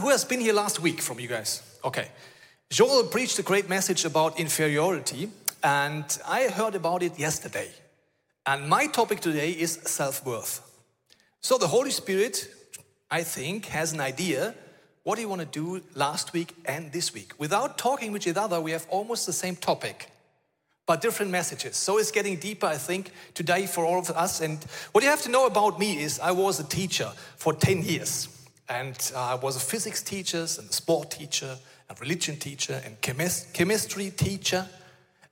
who has been here last week from you guys? Okay. Joel preached a great message about inferiority, and I heard about it yesterday. And my topic today is self worth. So the Holy Spirit, I think, has an idea what do you want to do last week and this week. Without talking with each other, we have almost the same topic, but different messages. So it's getting deeper, I think, today for all of us. And what you have to know about me is I was a teacher for 10 years. And I was a physics teacher and a sport teacher, a religion teacher, and chemist, chemistry teacher.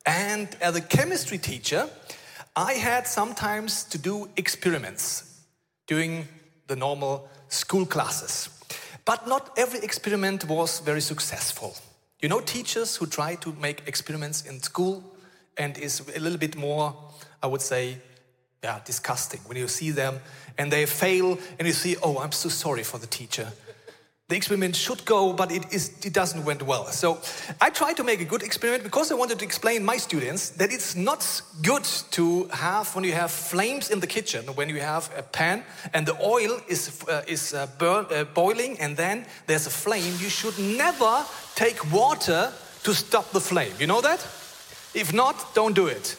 And as a chemistry teacher, I had sometimes to do experiments during the normal school classes. But not every experiment was very successful. You know, teachers who try to make experiments in school and is a little bit more, I would say, yeah, disgusting when you see them and they fail and you see, oh, I'm so sorry for the teacher the experiment should go, but it, is, it doesn't went well. So I tried to make a good experiment because I wanted to explain my students that it's not good to have when you have flames in the kitchen, when you have a pan and the oil is, uh, is uh, burn, uh, boiling and then there's a flame. You should never take water to stop the flame. You know that? If not, don't do it.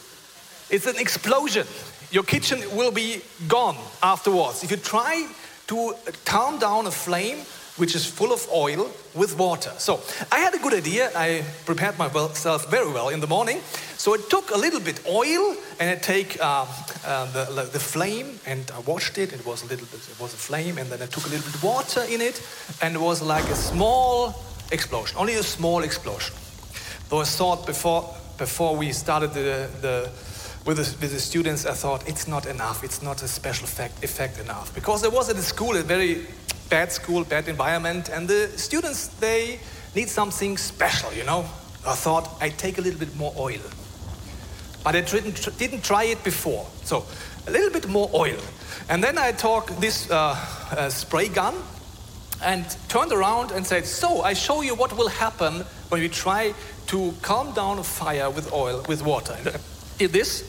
It's an explosion. Your kitchen will be gone afterwards. If you try to calm down a flame, which is full of oil with water. So I had a good idea. I prepared myself very well in the morning. So I took a little bit oil and I take uh, uh, the, the flame and I washed it. It was a little bit, it was a flame, and then I took a little bit water in it, and it was like a small explosion, only a small explosion. Though I thought before before we started the, the with the, with the students, I thought it's not enough. It's not a special effect, effect enough because there was at the school a very bad school, bad environment, and the students, they need something special, you know? I thought I'd take a little bit more oil. But I didn't, didn't try it before. So, a little bit more oil. And then I took this uh, uh, spray gun and turned around and said, So, I show you what will happen when we try to calm down a fire with oil, with water. I did this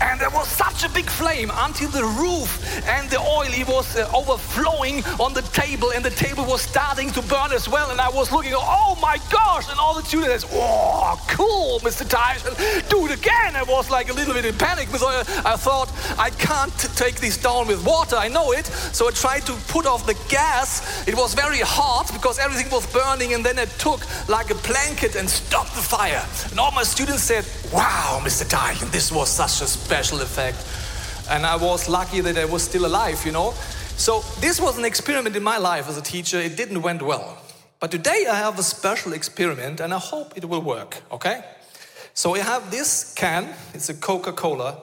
and there was such a big flame until the roof and the oil it was uh, overflowing on the table and the table was starting to burn as well and I was looking oh my gosh and all the students oh cool Mr. Teichen do it again I was like a little bit in panic because I, I thought I can't take this down with water I know it so I tried to put off the gas it was very hot because everything was burning and then I took like a blanket and stopped the fire and all my students said wow Mr. Teichen this was such a special effect. And I was lucky that I was still alive, you know. So this was an experiment in my life as a teacher. It didn't went well. But today I have a special experiment and I hope it will work, okay? So I have this can, it's a Coca-Cola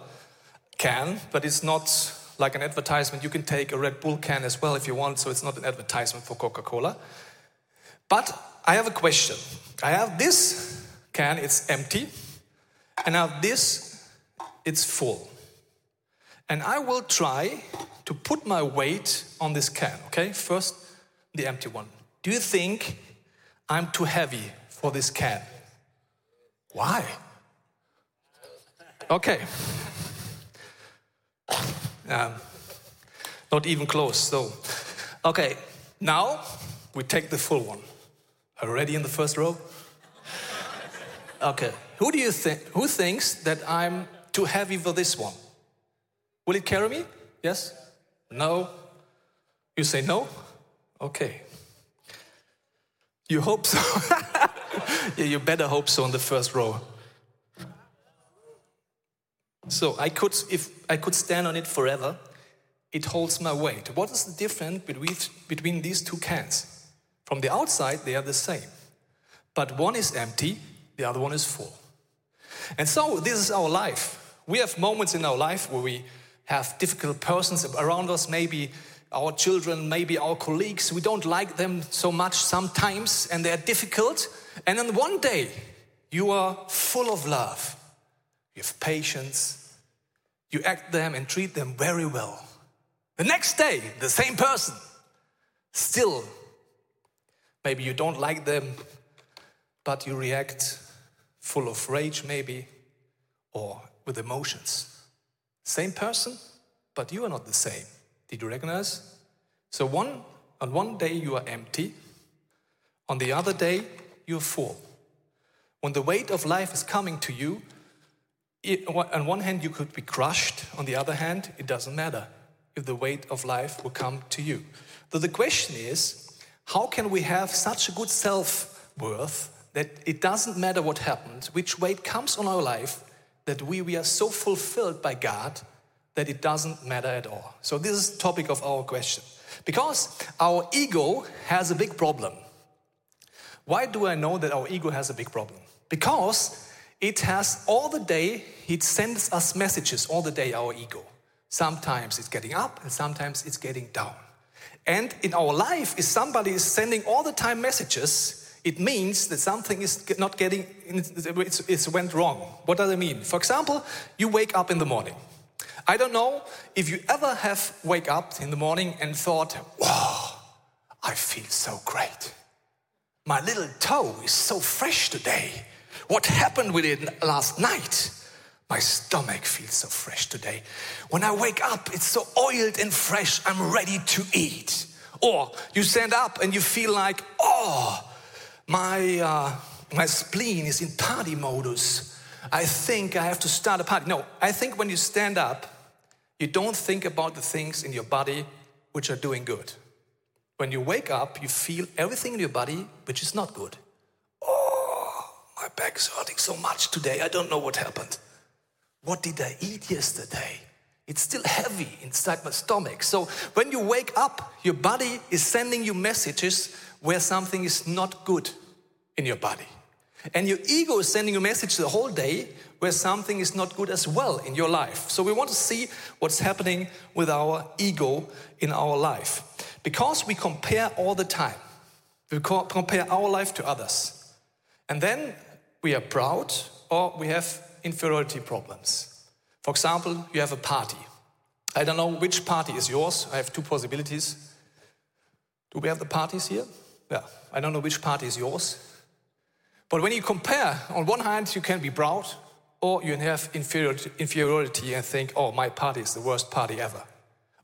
can, but it's not like an advertisement. You can take a Red Bull can as well if you want, so it's not an advertisement for Coca-Cola. But I have a question. I have this can, it's empty, and I have this it's full. And I will try to put my weight on this can, okay? First, the empty one. Do you think I'm too heavy for this can? Why? Okay. Um, not even close, so. Okay, now we take the full one. Are you ready in the first row? Okay, who do you think, who thinks that I'm too heavy for this one. Will it carry me? Yes? No? You say no? Okay. You hope so. yeah, you better hope so in the first row. So I could, if I could stand on it forever, it holds my weight. What is the difference between, between these two cans? From the outside, they are the same. But one is empty, the other one is full. And so this is our life. We have moments in our life where we have difficult persons around us, maybe our children, maybe our colleagues. We don't like them so much sometimes, and they're difficult. And then one day, you are full of love. You have patience. You act them and treat them very well. The next day, the same person, still, maybe you don't like them, but you react full of rage, maybe, or with emotions. Same person, but you are not the same. Did you recognize? So one, On one day you are empty, on the other day you're full. When the weight of life is coming to you, it, on one hand you could be crushed, on the other hand, it doesn't matter if the weight of life will come to you. So the question is, how can we have such a good self worth that it doesn't matter what happens, which weight comes on our life, that we, we are so fulfilled by God that it doesn't matter at all. So this is the topic of our question. Because our ego has a big problem. Why do I know that our ego has a big problem? Because it has all the day, it sends us messages all the day, our ego. Sometimes it's getting up and sometimes it's getting down. And in our life, if somebody is sending all the time messages, it means that something is not getting, it's, it's went wrong. What does it mean? For example, you wake up in the morning. I don't know if you ever have wake up in the morning and thought, wow, I feel so great. My little toe is so fresh today. What happened with it last night? My stomach feels so fresh today. When I wake up, it's so oiled and fresh, I'm ready to eat. Or you stand up and you feel like, oh, my, uh, my spleen is in party modus. I think I have to start a party. No, I think when you stand up, you don't think about the things in your body which are doing good. When you wake up, you feel everything in your body which is not good. Oh, my back is hurting so much today. I don't know what happened. What did I eat yesterday? It's still heavy inside my stomach. So when you wake up, your body is sending you messages where something is not good in your body. And your ego is sending you messages the whole day where something is not good as well in your life. So we want to see what's happening with our ego in our life. Because we compare all the time, we compare our life to others. And then we are proud or we have inferiority problems. For example, you have a party. I don't know which party is yours. I have two possibilities. Do we have the parties here? Yeah, I don't know which party is yours. But when you compare, on one hand, you can be proud, or you have inferiority, and think, oh, my party is the worst party ever.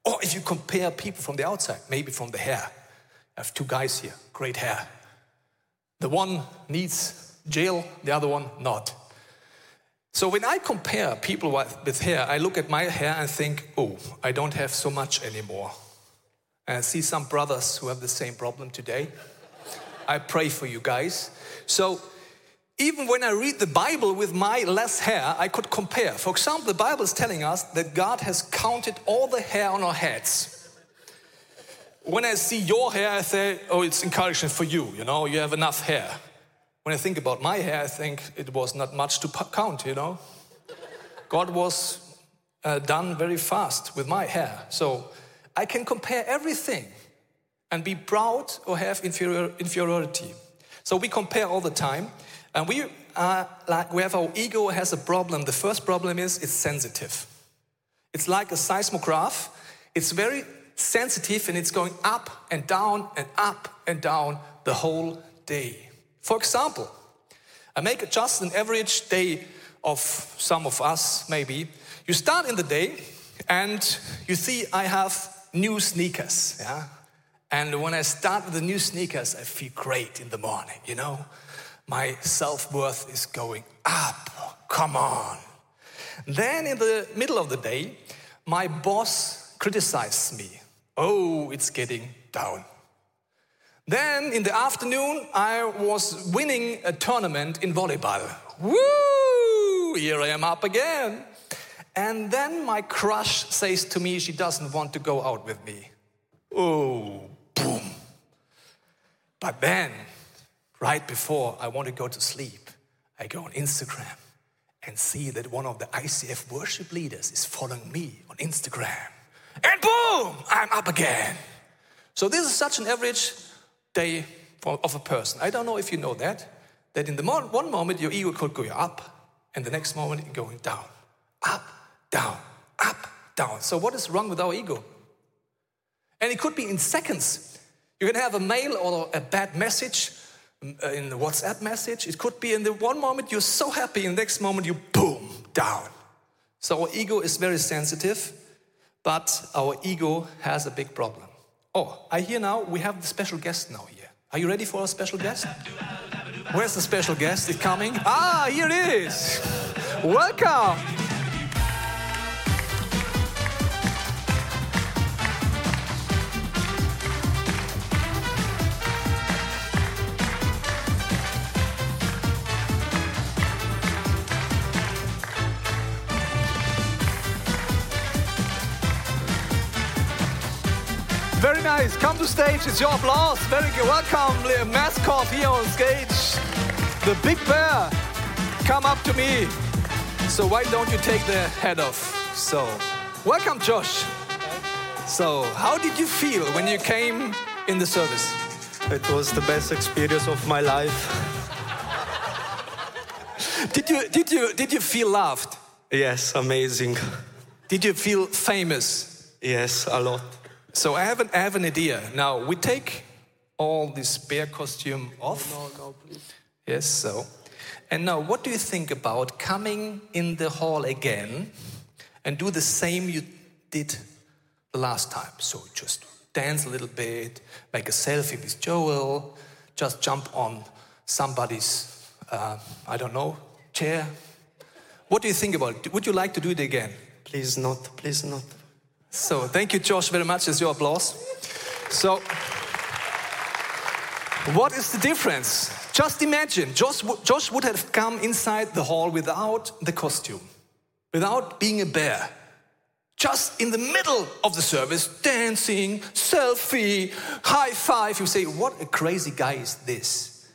Or if you compare people from the outside, maybe from the hair. I have two guys here, great hair. The one needs jail, the other one not. So when I compare people with hair, I look at my hair and think, oh, I don't have so much anymore. And I see some brothers who have the same problem today. I pray for you guys. So even when I read the Bible with my less hair, I could compare. For example, the Bible is telling us that God has counted all the hair on our heads. When I see your hair, I say, oh, it's encouraging for you, you know, you have enough hair. When I think about my hair, I think it was not much to count, you know. God was uh, done very fast with my hair. So I can compare everything and be proud or have inferior, inferiority. So we compare all the time. And we are like, we have our ego has a problem. The first problem is it's sensitive. It's like a seismograph. It's very sensitive and it's going up and down and up and down the whole day. For example, I make just an average day of some of us, maybe. You start in the day and you see I have new sneakers, yeah? And when I start with the new sneakers, I feel great in the morning, you know? My self worth is going up. Come on. Then in the middle of the day, my boss criticizes me. Oh, it's getting down. Then in the afternoon, I was winning a tournament in volleyball. Woo! Here I am up again. And then my crush says to me she doesn't want to go out with me. Oh, boom. But then, right before I want to go to sleep, I go on Instagram and see that one of the ICF worship leaders is following me on Instagram. And boom, I'm up again. So, this is such an average day of a person. I don't know if you know that, that in the mo- one moment your ego could go up, and the next moment going down, up, down, up, down. So what is wrong with our ego? And it could be in seconds. You can have a mail or a bad message uh, in the WhatsApp message. It could be in the one moment you're so happy, and the next moment you boom, down. So our ego is very sensitive, but our ego has a big problem. Oh, I hear now we have the special guest now here. Are you ready for our special guest? Where's the special guest? Is coming? Ah, here it is. Welcome. Very nice. Come to stage. It's your applause. Very good. Welcome, the mascot here on stage. The big bear. Come up to me. So why don't you take the head off? So, welcome, Josh. So, how did you feel when you came in the service? It was the best experience of my life. Did you did you did you feel loved? Yes, amazing. Did you feel famous? Yes, a lot. So I have an, I have an idea. Now we take all this bear costume off. No, no, please. Yes, so. And now, what do you think about coming in the hall again and do the same you did the last time? So just dance a little bit, make a selfie with Joel, just jump on somebody's, uh, I don't know, chair. What do you think about it? Would you like to do it again? Please not, please not. So, thank you, Josh, very much. It's your applause. So, what is the difference? Just imagine, Josh, Josh would have come inside the hall without the costume, without being a bear. Just in the middle of the service, dancing, selfie, high five. You say, What a crazy guy is this?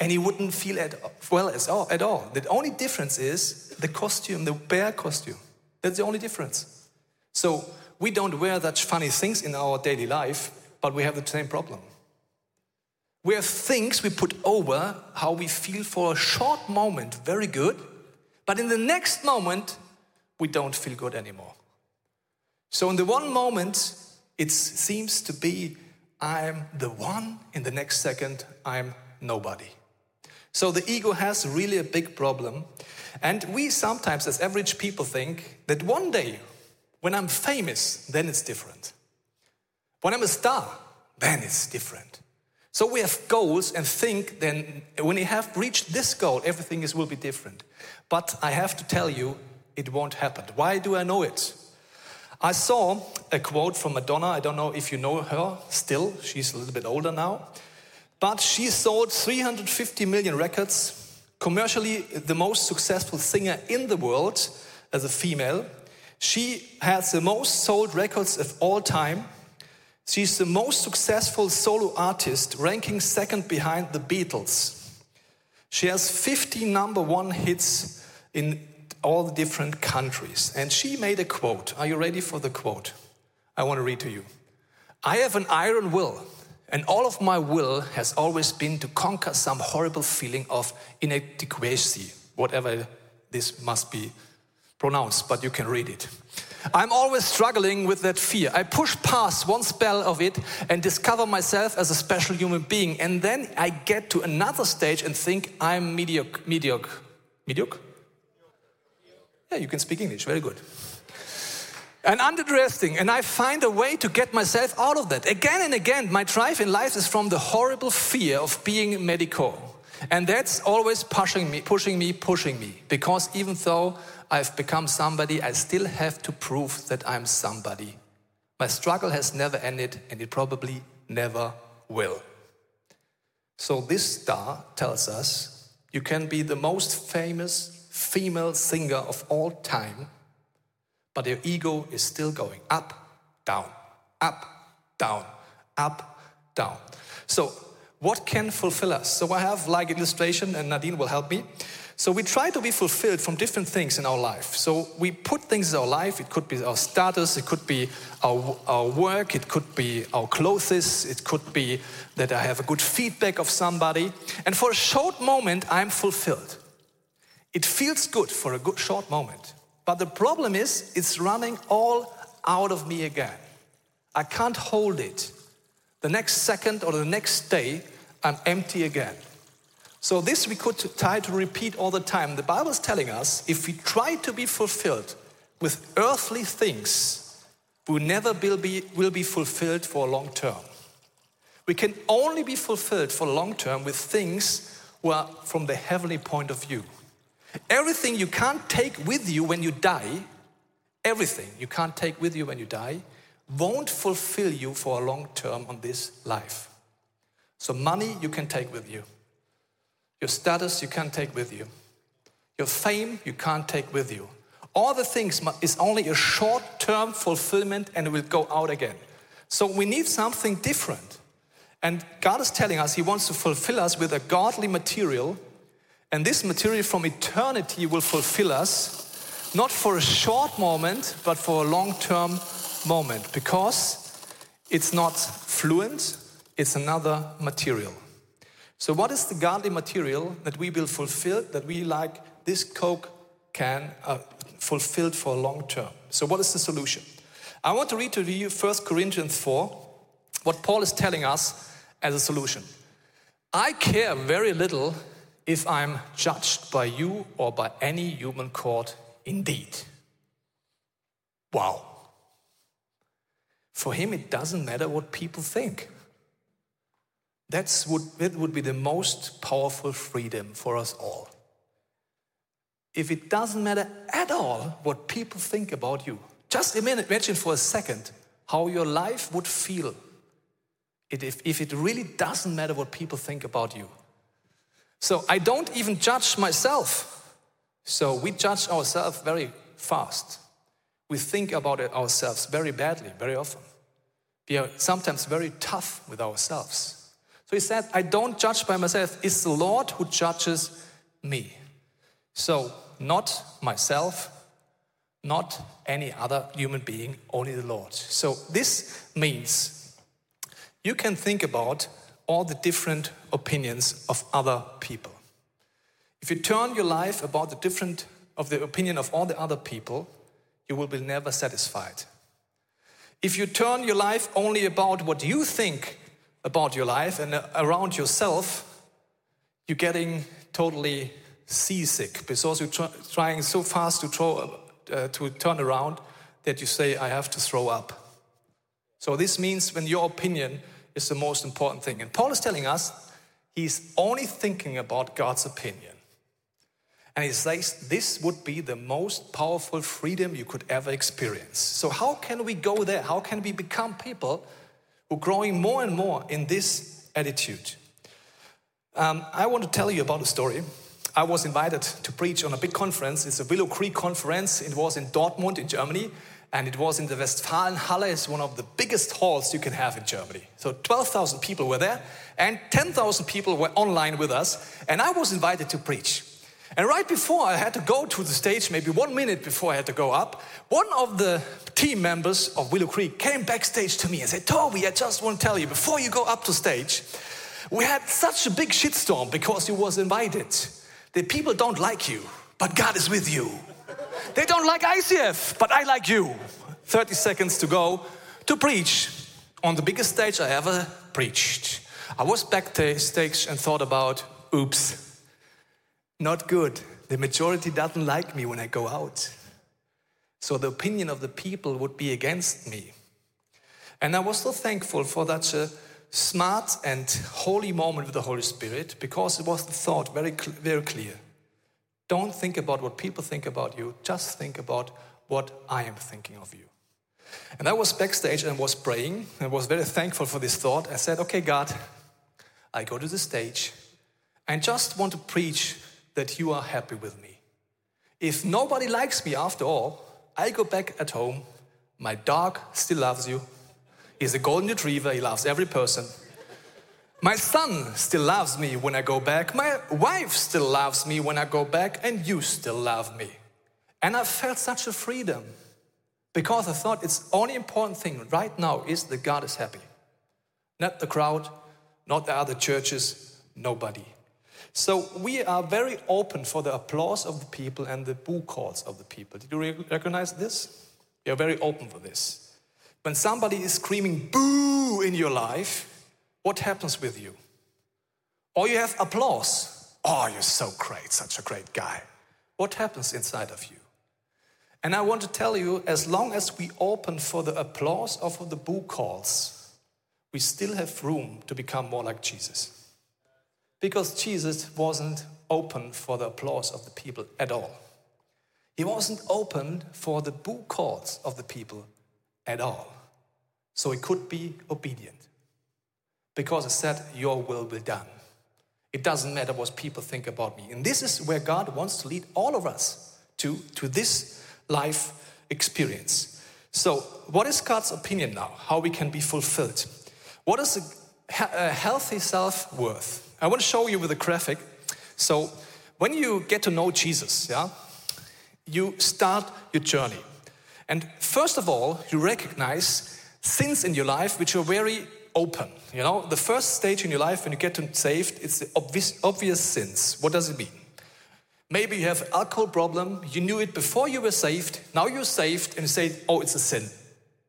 And he wouldn't feel at well as all, at all. The only difference is the costume, the bear costume. That's the only difference. So we don't wear such funny things in our daily life, but we have the same problem. We have things we put over how we feel for a short moment very good, but in the next moment, we don't feel good anymore. So, in the one moment, it seems to be I'm the one, in the next second, I'm nobody. So, the ego has really a big problem. And we sometimes, as average people, think that one day, when I'm famous, then it's different. When I'm a star, then it's different. So we have goals and think then when you have reached this goal, everything is, will be different. But I have to tell you, it won't happen. Why do I know it? I saw a quote from Madonna. I don't know if you know her still. She's a little bit older now. But she sold 350 million records, commercially the most successful singer in the world as a female. She has the most sold records of all time. She's the most successful solo artist, ranking second behind the Beatles. She has 50 number one hits in all the different countries. And she made a quote. Are you ready for the quote? I want to read to you. I have an iron will, and all of my will has always been to conquer some horrible feeling of inadequacy, whatever this must be pronounced, but you can read it. I'm always struggling with that fear. I push past one spell of it and discover myself as a special human being. And then I get to another stage and think I'm mediocre. Mediocre? Mediocre? Yeah, you can speak English. Very good. And underdressing, and I find a way to get myself out of that. Again and again, my drive in life is from the horrible fear of being medical. And that's always pushing me, pushing me, pushing me. Because even though I've become somebody, I still have to prove that I'm somebody. My struggle has never ended, and it probably never will. So, this star tells us you can be the most famous female singer of all time, but your ego is still going up, down, up, down, up, down. So, what can fulfill us? So, I have like illustration, and Nadine will help me. So we try to be fulfilled from different things in our life. So we put things in our life. It could be our status, it could be our, our work, it could be our clothes, it could be that I have a good feedback of somebody. And for a short moment, I'm fulfilled. It feels good for a good short moment. But the problem is, it's running all out of me again. I can't hold it. The next second or the next day, I'm empty again. So, this we could try to repeat all the time. The Bible is telling us if we try to be fulfilled with earthly things, we never will be, will be fulfilled for a long term. We can only be fulfilled for long term with things who are from the heavenly point of view. Everything you can't take with you when you die, everything you can't take with you when you die, won't fulfill you for a long term on this life. So, money you can take with you, your status you can't take with you, your fame you can't take with you. All the things is only a short term fulfillment and it will go out again. So, we need something different. And God is telling us He wants to fulfill us with a godly material. And this material from eternity will fulfill us, not for a short moment, but for a long term moment, because it's not fluent, it's another material. So, what is the godly material that we will fulfill, that we like this Coke can uh, fulfilled for a long term? So, what is the solution? I want to read to you 1 Corinthians 4, what Paul is telling us as a solution. I care very little if I'm judged by you or by any human court indeed. Wow. For him, it doesn't matter what people think. That's would, that would be the most powerful freedom for us all. If it doesn't matter at all what people think about you, just imagine for a second how your life would feel if, if it really doesn't matter what people think about you. So I don't even judge myself. So we judge ourselves very fast. We think about ourselves very badly, very often. We are sometimes very tough with ourselves. So he said, I don't judge by myself. It's the Lord who judges me. So, not myself, not any other human being, only the Lord. So, this means you can think about all the different opinions of other people. If you turn your life about the different of the opinion of all the other people, you will be never satisfied. If you turn your life only about what you think about your life and around yourself, you're getting totally seasick because you're try- trying so fast to, throw, uh, to turn around that you say, I have to throw up. So this means when your opinion is the most important thing. And Paul is telling us he's only thinking about God's opinion. And he says this would be the most powerful freedom you could ever experience. So, how can we go there? How can we become people who are growing more and more in this attitude? Um, I want to tell you about a story. I was invited to preach on a big conference. It's a Willow Creek conference. It was in Dortmund in Germany, and it was in the Westfalenhalle. It's one of the biggest halls you can have in Germany. So 12,000 people were there, and 10,000 people were online with us, and I was invited to preach. And right before I had to go to the stage, maybe one minute before I had to go up, one of the team members of Willow Creek came backstage to me and said, Toby, I just want to tell you, before you go up to stage, we had such a big shitstorm because you was invited. The people don't like you, but God is with you. They don't like ICF, but I like you. 30 seconds to go to preach on the biggest stage I ever preached. I was backstage and thought about, oops, not good. The majority doesn't like me when I go out. So the opinion of the people would be against me. And I was so thankful for that a smart and holy moment with the Holy Spirit because it was the thought very, cl- very clear. Don't think about what people think about you, just think about what I am thinking of you. And I was backstage and was praying and was very thankful for this thought. I said, Okay, God, I go to the stage and just want to preach that you are happy with me. If nobody likes me after all, I go back at home. My dog still loves you. He's a golden retriever, he loves every person. My son still loves me when I go back. My wife still loves me when I go back, and you still love me. And I felt such a freedom because I thought it's only important thing right now is that God is happy. Not the crowd, not the other churches, nobody. So we are very open for the applause of the people and the boo calls of the people. Did you re- recognize this? We are very open for this. When somebody is screaming boo in your life, what happens with you? Or you have applause. Oh, you're so great, such a great guy. What happens inside of you? And I want to tell you as long as we open for the applause or for the boo calls, we still have room to become more like Jesus. Because Jesus wasn't open for the applause of the people at all. He wasn't open for the boo calls of the people at all. So he could be obedient. Because he said, Your will be done. It doesn't matter what people think about me. And this is where God wants to lead all of us to, to this life experience. So, what is God's opinion now? How we can be fulfilled? What is a, a healthy self worth? I want to show you with a graphic. So, when you get to know Jesus, yeah, you start your journey. And first of all, you recognize sins in your life which are very open. You know, the first stage in your life when you get to saved, it's the obvious, obvious sins. What does it mean? Maybe you have alcohol problem, you knew it before you were saved, now you're saved and you say, oh, it's a sin.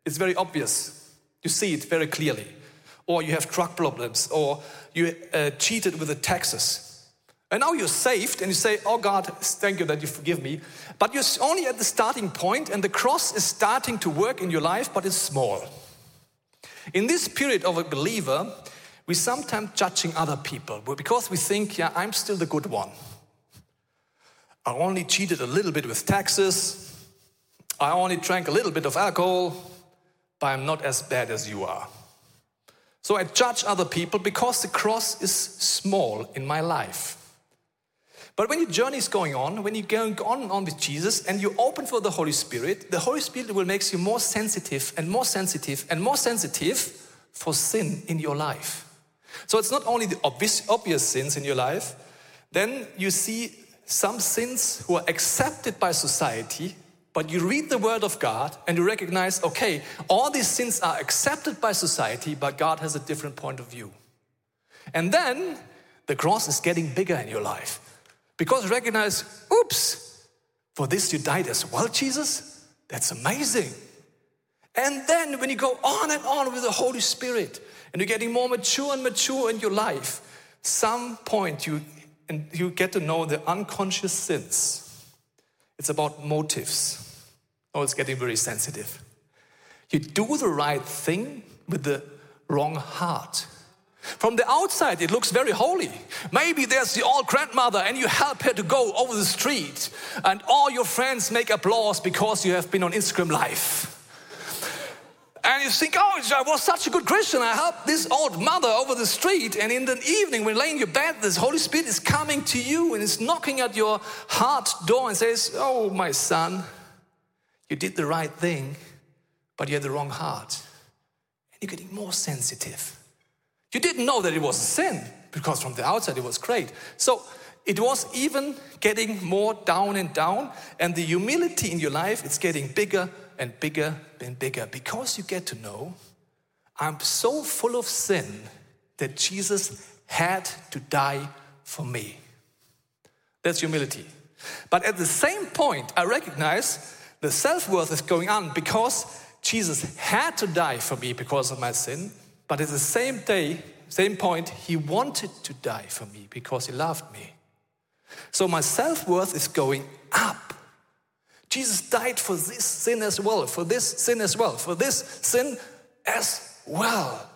It's very obvious. You see it very clearly. Or you have drug problems, or you uh, cheated with the taxes. And now you're saved and you say, Oh God, thank you that you forgive me. But you're only at the starting point and the cross is starting to work in your life, but it's small. In this period of a believer, we sometimes judging other people because we think, yeah, I'm still the good one. I only cheated a little bit with taxes. I only drank a little bit of alcohol, but I'm not as bad as you are. So I judge other people because the cross is small in my life. But when your journey is going on, when you're going on and on with Jesus and you open for the Holy Spirit, the Holy Spirit will make you more sensitive and more sensitive and more sensitive for sin in your life. So it's not only the obvious, obvious sins in your life, then you see some sins who are accepted by society, but you read the Word of God and you recognize, okay, all these sins are accepted by society, but God has a different point of view. And then the cross is getting bigger in your life. Because you recognize, oops, for this you died as well, Jesus? That's amazing. And then when you go on and on with the Holy Spirit and you're getting more mature and mature in your life, some point you and you get to know the unconscious sins. It's about motives. Oh, it's getting very sensitive. You do the right thing with the wrong heart. From the outside, it looks very holy. Maybe there's the old grandmother and you help her to go over the street, and all your friends make applause because you have been on Instagram Live. And you think, oh, I was such a good Christian. I helped this old mother over the street. And in the evening, when laying in your bed, this Holy Spirit is coming to you and is knocking at your heart door and says, Oh, my son, you did the right thing, but you had the wrong heart. And you're getting more sensitive. You didn't know that it was a sin because from the outside it was great. So it was even getting more down and down, and the humility in your life it's getting bigger and bigger and bigger because you get to know I'm so full of sin that Jesus had to die for me. That's humility. But at the same point, I recognize the self worth is going on because Jesus had to die for me because of my sin, but at the same day, same point, he wanted to die for me because he loved me. So my self worth is going up. Jesus died for this sin as well, for this sin as well, for this sin as well.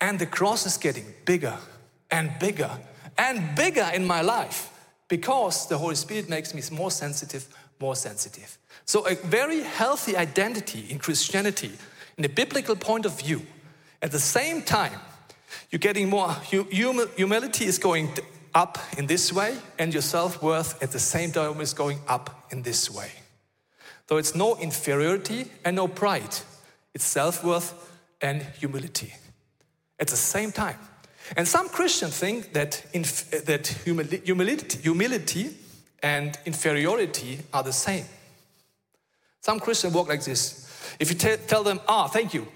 And the cross is getting bigger and bigger and bigger in my life because the Holy Spirit makes me more sensitive, more sensitive. So, a very healthy identity in Christianity, in a biblical point of view, at the same time, you're getting more, humility is going up in this way, and your self worth at the same time is going up in this way. So it's no inferiority and no pride, it's self worth and humility at the same time. And some Christians think that, inf- that humility, humility and inferiority are the same. Some Christians walk like this. If you t- tell them, ah, thank you,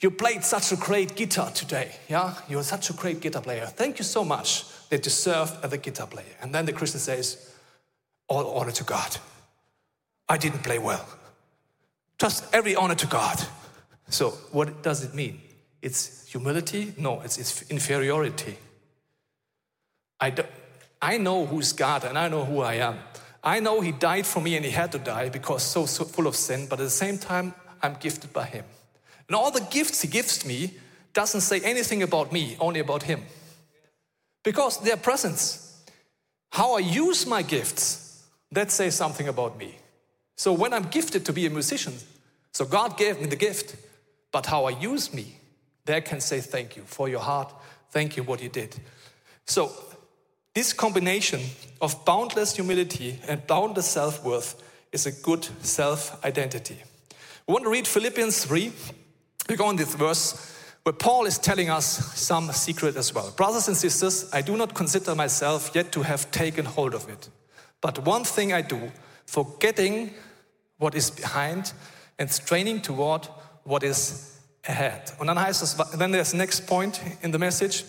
you played such a great guitar today. Yeah, you're such a great guitar player. Thank you so much you serve as a guitar player. And then the Christian says, All honor to God. I didn't play well. Just every honor to God. So, what does it mean? It's humility? No, it's, it's inferiority. I, do, I know who's God and I know who I am. I know He died for me and He had to die because so, so full of sin, but at the same time, I'm gifted by Him. And all the gifts He gives me doesn't say anything about me, only about Him. Because their presence. How I use my gifts, that says something about me. So when I'm gifted to be a musician, so God gave me the gift, but how I use me, there can say thank you for your heart, thank you what you did. So this combination of boundless humility and boundless self-worth is a good self-identity. We want to read Philippians 3. We go on this verse where Paul is telling us some secret as well. Brothers and sisters, I do not consider myself yet to have taken hold of it. But one thing I do, forgetting what is behind and straining toward what is ahead. Und dann heißt es, then there's next point in the message.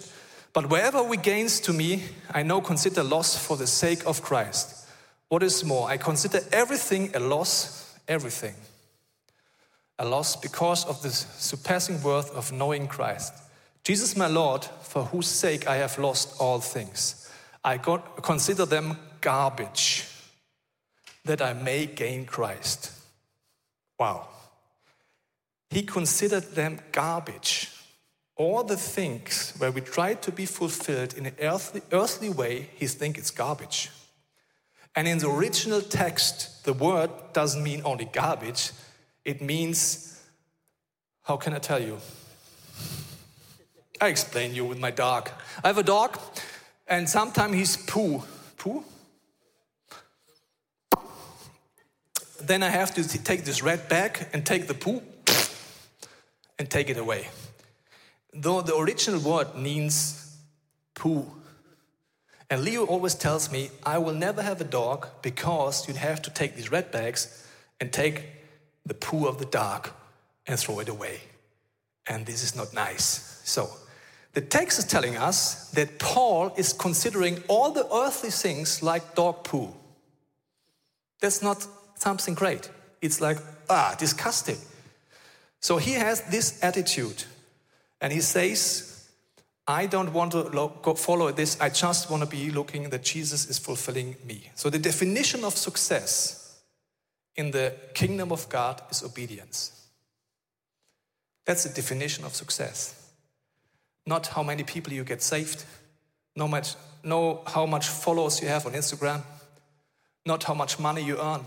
But wherever we gains to me, I now consider loss for the sake of Christ. What is more, I consider everything a loss, everything. A loss because of the surpassing worth of knowing Christ. Jesus, my Lord, for whose sake I have lost all things. I consider them garbage that I may gain Christ. Wow. He considered them garbage. All the things where we try to be fulfilled in an earthly, earthly way, he thinks it's garbage. And in the original text, the word doesn't mean only garbage, it means, how can I tell you? I explain you with my dog. I have a dog, and sometimes he's poo. Poo? Then I have to take this red bag and take the poo and take it away. Though the original word means poo. And Leo always tells me, I will never have a dog because you'd have to take these red bags and take the poo of the dog and throw it away. And this is not nice. So, the text is telling us that Paul is considering all the earthly things like dog poo. That's not something great. It's like, ah, disgusting. So he has this attitude and he says, I don't want to lo- follow this. I just want to be looking that Jesus is fulfilling me. So the definition of success in the kingdom of God is obedience. That's the definition of success. Not how many people you get saved, no much, no how much followers you have on Instagram, not how much money you earn.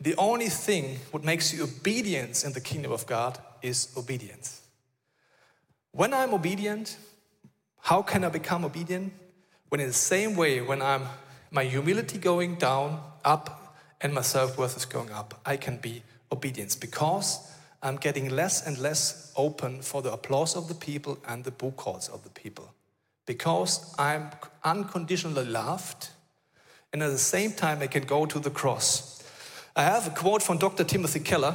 The only thing what makes you obedience in the kingdom of God is obedience. When I'm obedient, how can I become obedient? When in the same way, when I'm my humility going down, up, and my self-worth is going up, I can be obedience because I'm getting less and less open for the applause of the people and the book calls of the people. Because I'm unconditionally loved, and at the same time I can go to the cross. I have a quote from Dr. Timothy Keller.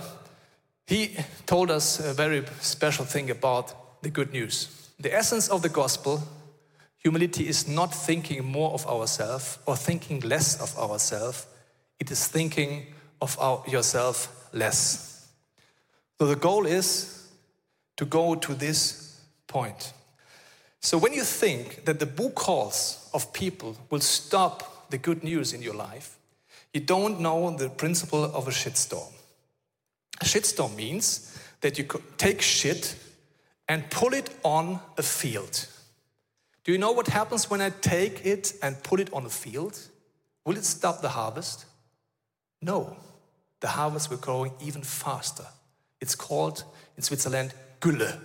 He told us a very special thing about the good news. The essence of the gospel, humility is not thinking more of ourselves or thinking less of ourselves. It is thinking of our, yourself less. So the goal is to go to this point. So when you think that the book calls of people will stop the good news in your life, you don't know the principle of a shitstorm. A shitstorm means that you take shit and pull it on a field. Do you know what happens when I take it and put it on a field? Will it stop the harvest? No. The harvest will growing even faster. It's called in Switzerland Gülle.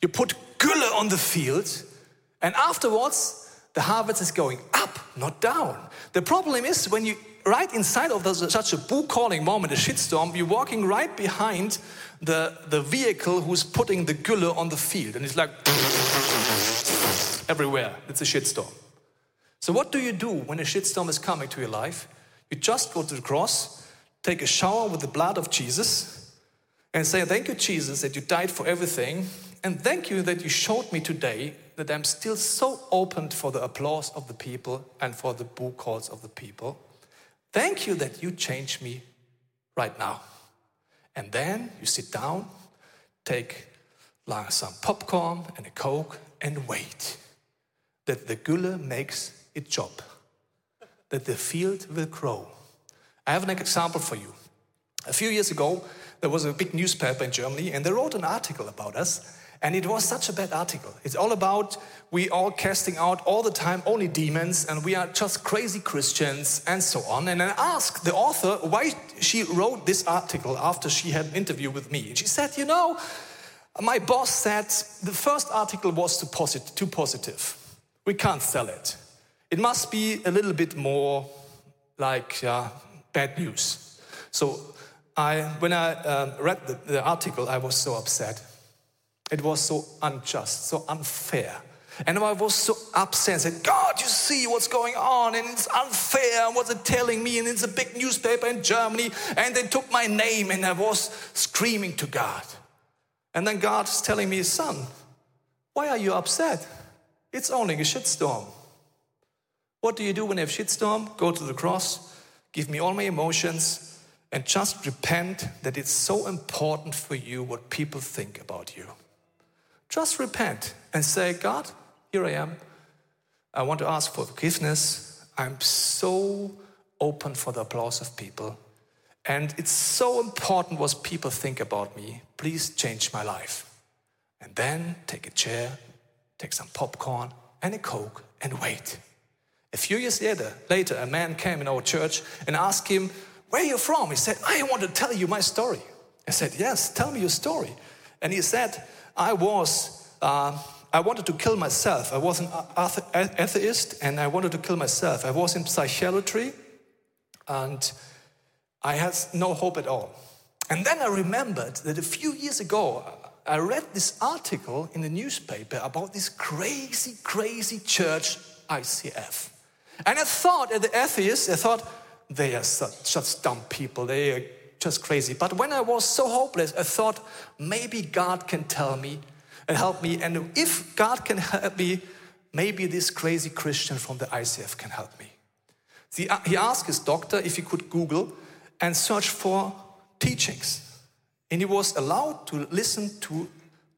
You put Gülle on the field, and afterwards, the harvest is going up, not down. The problem is when you right inside of the, such a bull calling moment, a shitstorm, you're walking right behind the, the vehicle who's putting the gülle on the field. And it's like everywhere. It's a shitstorm. So, what do you do when a shitstorm is coming to your life? You just go to the cross, take a shower with the blood of Jesus, and say, Thank you, Jesus, that you died for everything. And thank you that you showed me today that I'm still so open for the applause of the people and for the boo calls of the people. Thank you that you changed me right now. And then you sit down, take some popcorn and a coke, and wait that the Gülle makes its job. That the field will grow. I have an example for you. A few years ago, there was a big newspaper in Germany, and they wrote an article about us. And it was such a bad article. It's all about we all casting out all the time only demons, and we are just crazy Christians, and so on. And I asked the author why she wrote this article after she had an interview with me. And she said, You know, my boss said the first article was too, too positive. We can't sell it. It must be a little bit more like uh, bad news. So I, when I um, read the, the article, I was so upset. It was so unjust, so unfair. And I was so upset and said, God, you see what's going on, and it's unfair. What's it telling me? And it's a big newspaper in Germany, and they took my name, and I was screaming to God. And then God is telling me, Son, why are you upset? It's only a shitstorm. What do you do when you have shitstorm? Go to the cross, give me all my emotions, and just repent that it's so important for you what people think about you. Just repent and say, God, here I am. I want to ask for forgiveness. I'm so open for the applause of people. And it's so important what people think about me. Please change my life. And then take a chair, take some popcorn and a Coke and wait. A few years later, later, a man came in our church and asked him, Where are you from? He said, I want to tell you my story. I said, Yes, tell me your story. And he said, I was, uh, I wanted to kill myself. I was an atheist and I wanted to kill myself. I was in psychiatry and I had no hope at all. And then I remembered that a few years ago, I read this article in the newspaper about this crazy, crazy church, ICF. And I thought, as the atheists, I thought, they are such, such dumb people. They are just crazy. But when I was so hopeless, I thought, maybe God can tell me and help me. And if God can help me, maybe this crazy Christian from the ICF can help me. Uh, he asked his doctor if he could Google and search for teachings. And he was allowed to listen to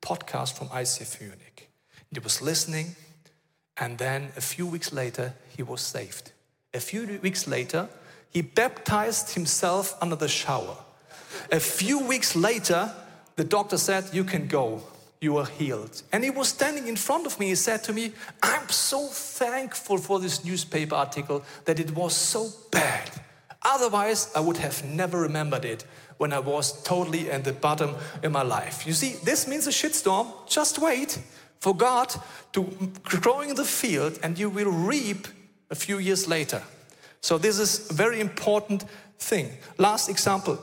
podcasts from ICF Munich. He was listening, and then a few weeks later, he was saved. A few weeks later, he baptized himself under the shower. A few weeks later, the doctor said, You can go, you are healed. And he was standing in front of me. He said to me, I'm so thankful for this newspaper article that it was so bad. Otherwise, I would have never remembered it when I was totally at the bottom in my life. You see, this means a shitstorm. Just wait for God to grow in the field and you will reap a few years later. So this is a very important thing. Last example.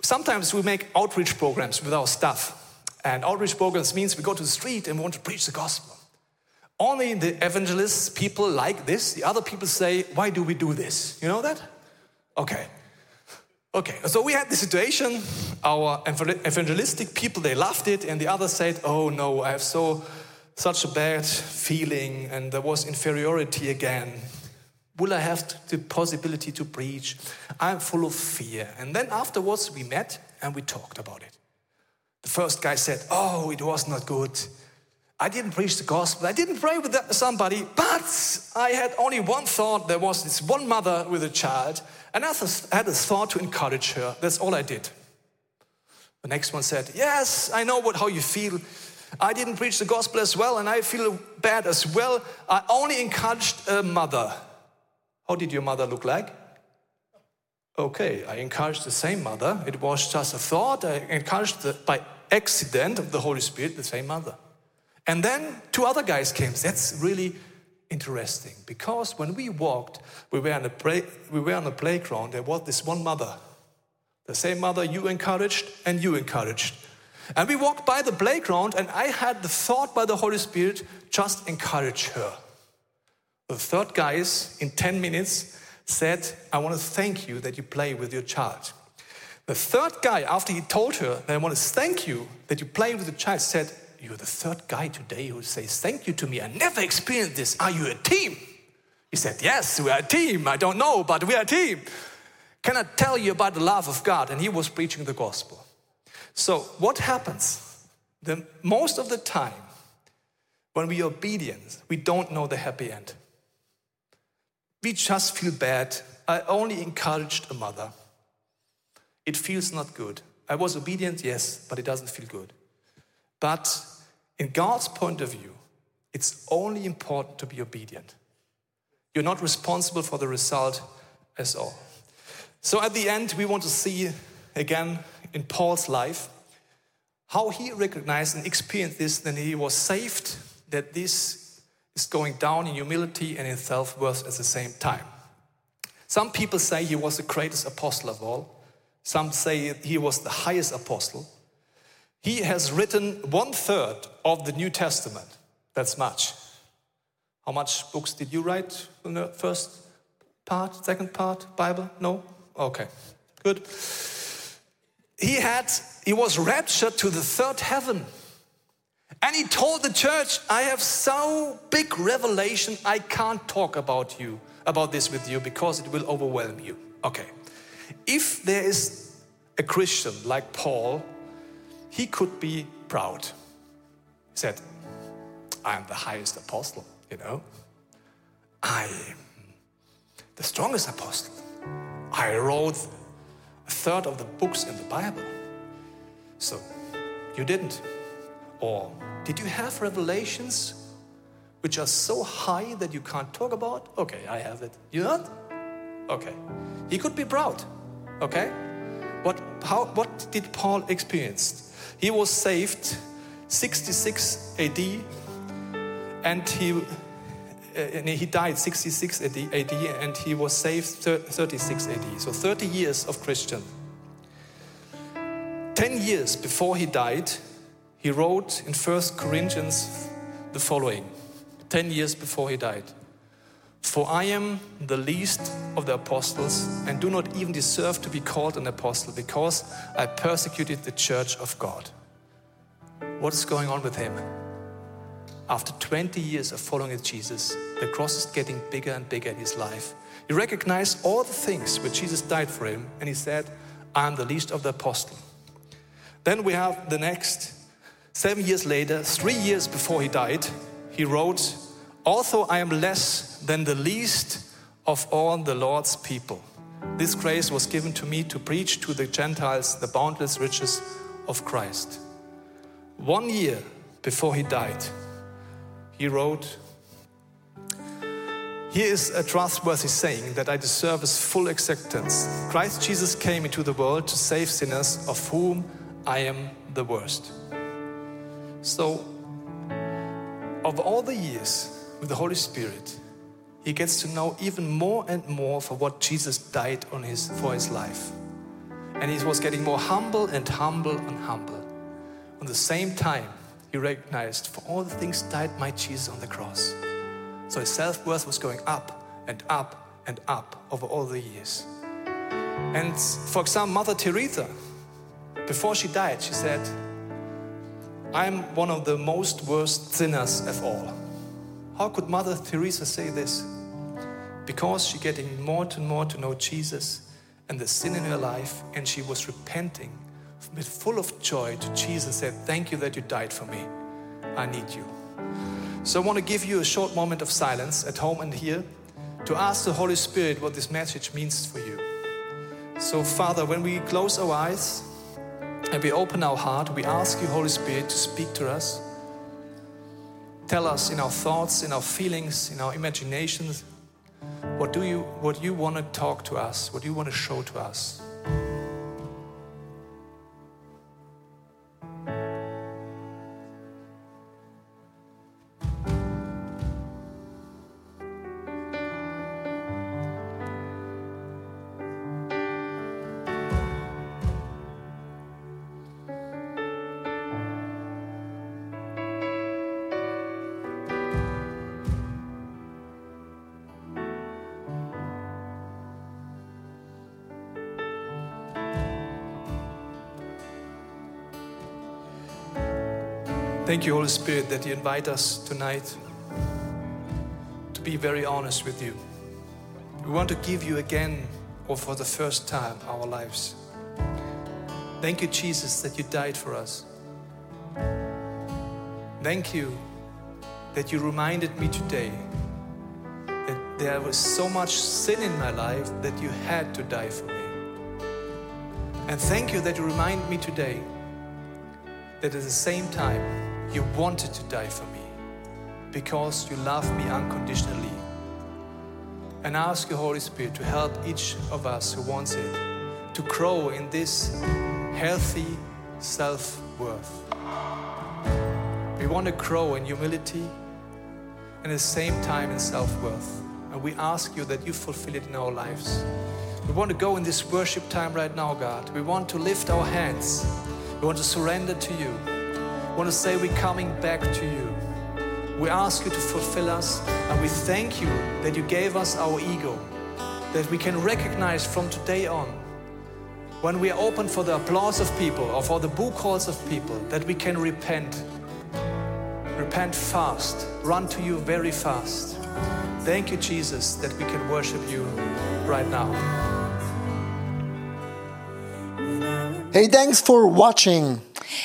Sometimes we make outreach programs with our staff. And outreach programs means we go to the street and want to preach the gospel. Only the evangelists, people like this. The other people say, why do we do this? You know that? Okay. Okay, so we had the situation, our evangelistic people, they loved it, and the others said, oh no, I have so, such a bad feeling, and there was inferiority again. Will I have the possibility to preach? I'm full of fear. And then afterwards we met and we talked about it. The first guy said, oh, it was not good. I didn't preach the gospel. I didn't pray with somebody, but I had only one thought. There was this one mother with a child, and I had a thought to encourage her. That's all I did. The next one said, Yes, I know what, how you feel. I didn't preach the gospel as well, and I feel bad as well. I only encouraged a mother. How did your mother look like? Okay, I encouraged the same mother. It was just a thought. I encouraged the, by accident of the Holy Spirit the same mother. And then two other guys came. That's really interesting because when we walked, we were on a, play, we were on the playground. There was this one mother, the same mother you encouraged and you encouraged. And we walked by the playground, and I had the thought by the Holy Spirit just encourage her. The third guy in 10 minutes said, I want to thank you that you play with your child. The third guy, after he told her that I want to thank you that you play with the child, said, You're the third guy today who says thank you to me. I never experienced this. Are you a team? He said, Yes, we are a team. I don't know, but we are a team. Can I tell you about the love of God? And he was preaching the gospel. So, what happens? The, most of the time, when we are obedient, we don't know the happy end. we just feel bad. I only encouraged a mother. It feels not good. I was obedient, yes, but it doesn't feel good. But in God's point of view, it's only important to be obedient. You're not responsible for the result as all. So at the end, we want to see again in Paul's life how he recognized and experienced this, then he was saved, that this is going down in humility and in self worth at the same time. Some people say he was the greatest apostle of all. Some say he was the highest apostle. He has written one third of the New Testament. That's much. How much books did you write in the first part, second part, Bible? No? Okay, good. He had, he was raptured to the third heaven. And he told the church, I have so big revelation, I can't talk about you, about this with you because it will overwhelm you. Okay. If there is a Christian like Paul, he could be proud. He said, I am the highest apostle, you know. I am the strongest apostle. I wrote a third of the books in the Bible. So, you didn't. Or did you have revelations which are so high that you can't talk about? Okay, I have it. You not? Okay. He could be proud. Okay? What, how, what did Paul experience? He was saved 66 AD and he, Uh, and he died 66 AD, AD and he was saved 36 AD. So 30 years of Christian. 10 years before he died, he wrote in 1 Corinthians the following 10 years before he died. For I am the least of the apostles and do not even deserve to be called an apostle because I persecuted the church of God. What is going on with him? After 20 years of following Jesus, the cross is getting bigger and bigger in his life. He recognized all the things where Jesus died for him and he said, I'm the least of the apostles. Then we have the next seven years later, three years before he died, he wrote, Although I am less than the least of all the Lord's people, this grace was given to me to preach to the Gentiles the boundless riches of Christ. One year before he died, he wrote, Here is a trustworthy saying that I deserve as full acceptance. Christ Jesus came into the world to save sinners, of whom I am the worst. So, of all the years with the Holy Spirit, he gets to know even more and more for what Jesus died on his, for his life. And he was getting more humble and humble and humble. At the same time, he recognized for all the things died my Jesus on the cross. So his self worth was going up and up and up over all the years. And for example, Mother Teresa, before she died, she said, I'm one of the most worst sinners of all. How could Mother Teresa say this? Because she getting more and more to know Jesus and the sin in her life, and she was repenting with full of joy to Jesus, said, Thank you that you died for me. I need you. So I want to give you a short moment of silence at home and here to ask the Holy Spirit what this message means for you. So, Father, when we close our eyes, and we open our heart, we ask you, Holy Spirit, to speak to us. Tell us in our thoughts, in our feelings, in our imaginations, what do you what you want to talk to us, what you want to show to us. Thank you, Holy Spirit, that you invite us tonight to be very honest with you. We want to give you again, or for the first time, our lives. Thank you, Jesus, that you died for us. Thank you that you reminded me today that there was so much sin in my life that you had to die for me. And thank you that you remind me today that at the same time you wanted to die for me because you love me unconditionally. And I ask you, Holy Spirit, to help each of us who wants it to grow in this healthy self worth. We want to grow in humility and at the same time in self worth. And we ask you that you fulfill it in our lives. We want to go in this worship time right now, God. We want to lift our hands. We want to surrender to you. Want to say we're coming back to you. We ask you to fulfill us, and we thank you that you gave us our ego, that we can recognize from today on, when we are open for the applause of people or for the boo calls of people, that we can repent. Repent fast, run to you very fast. Thank you, Jesus, that we can worship you right now. Hey, thanks for watching.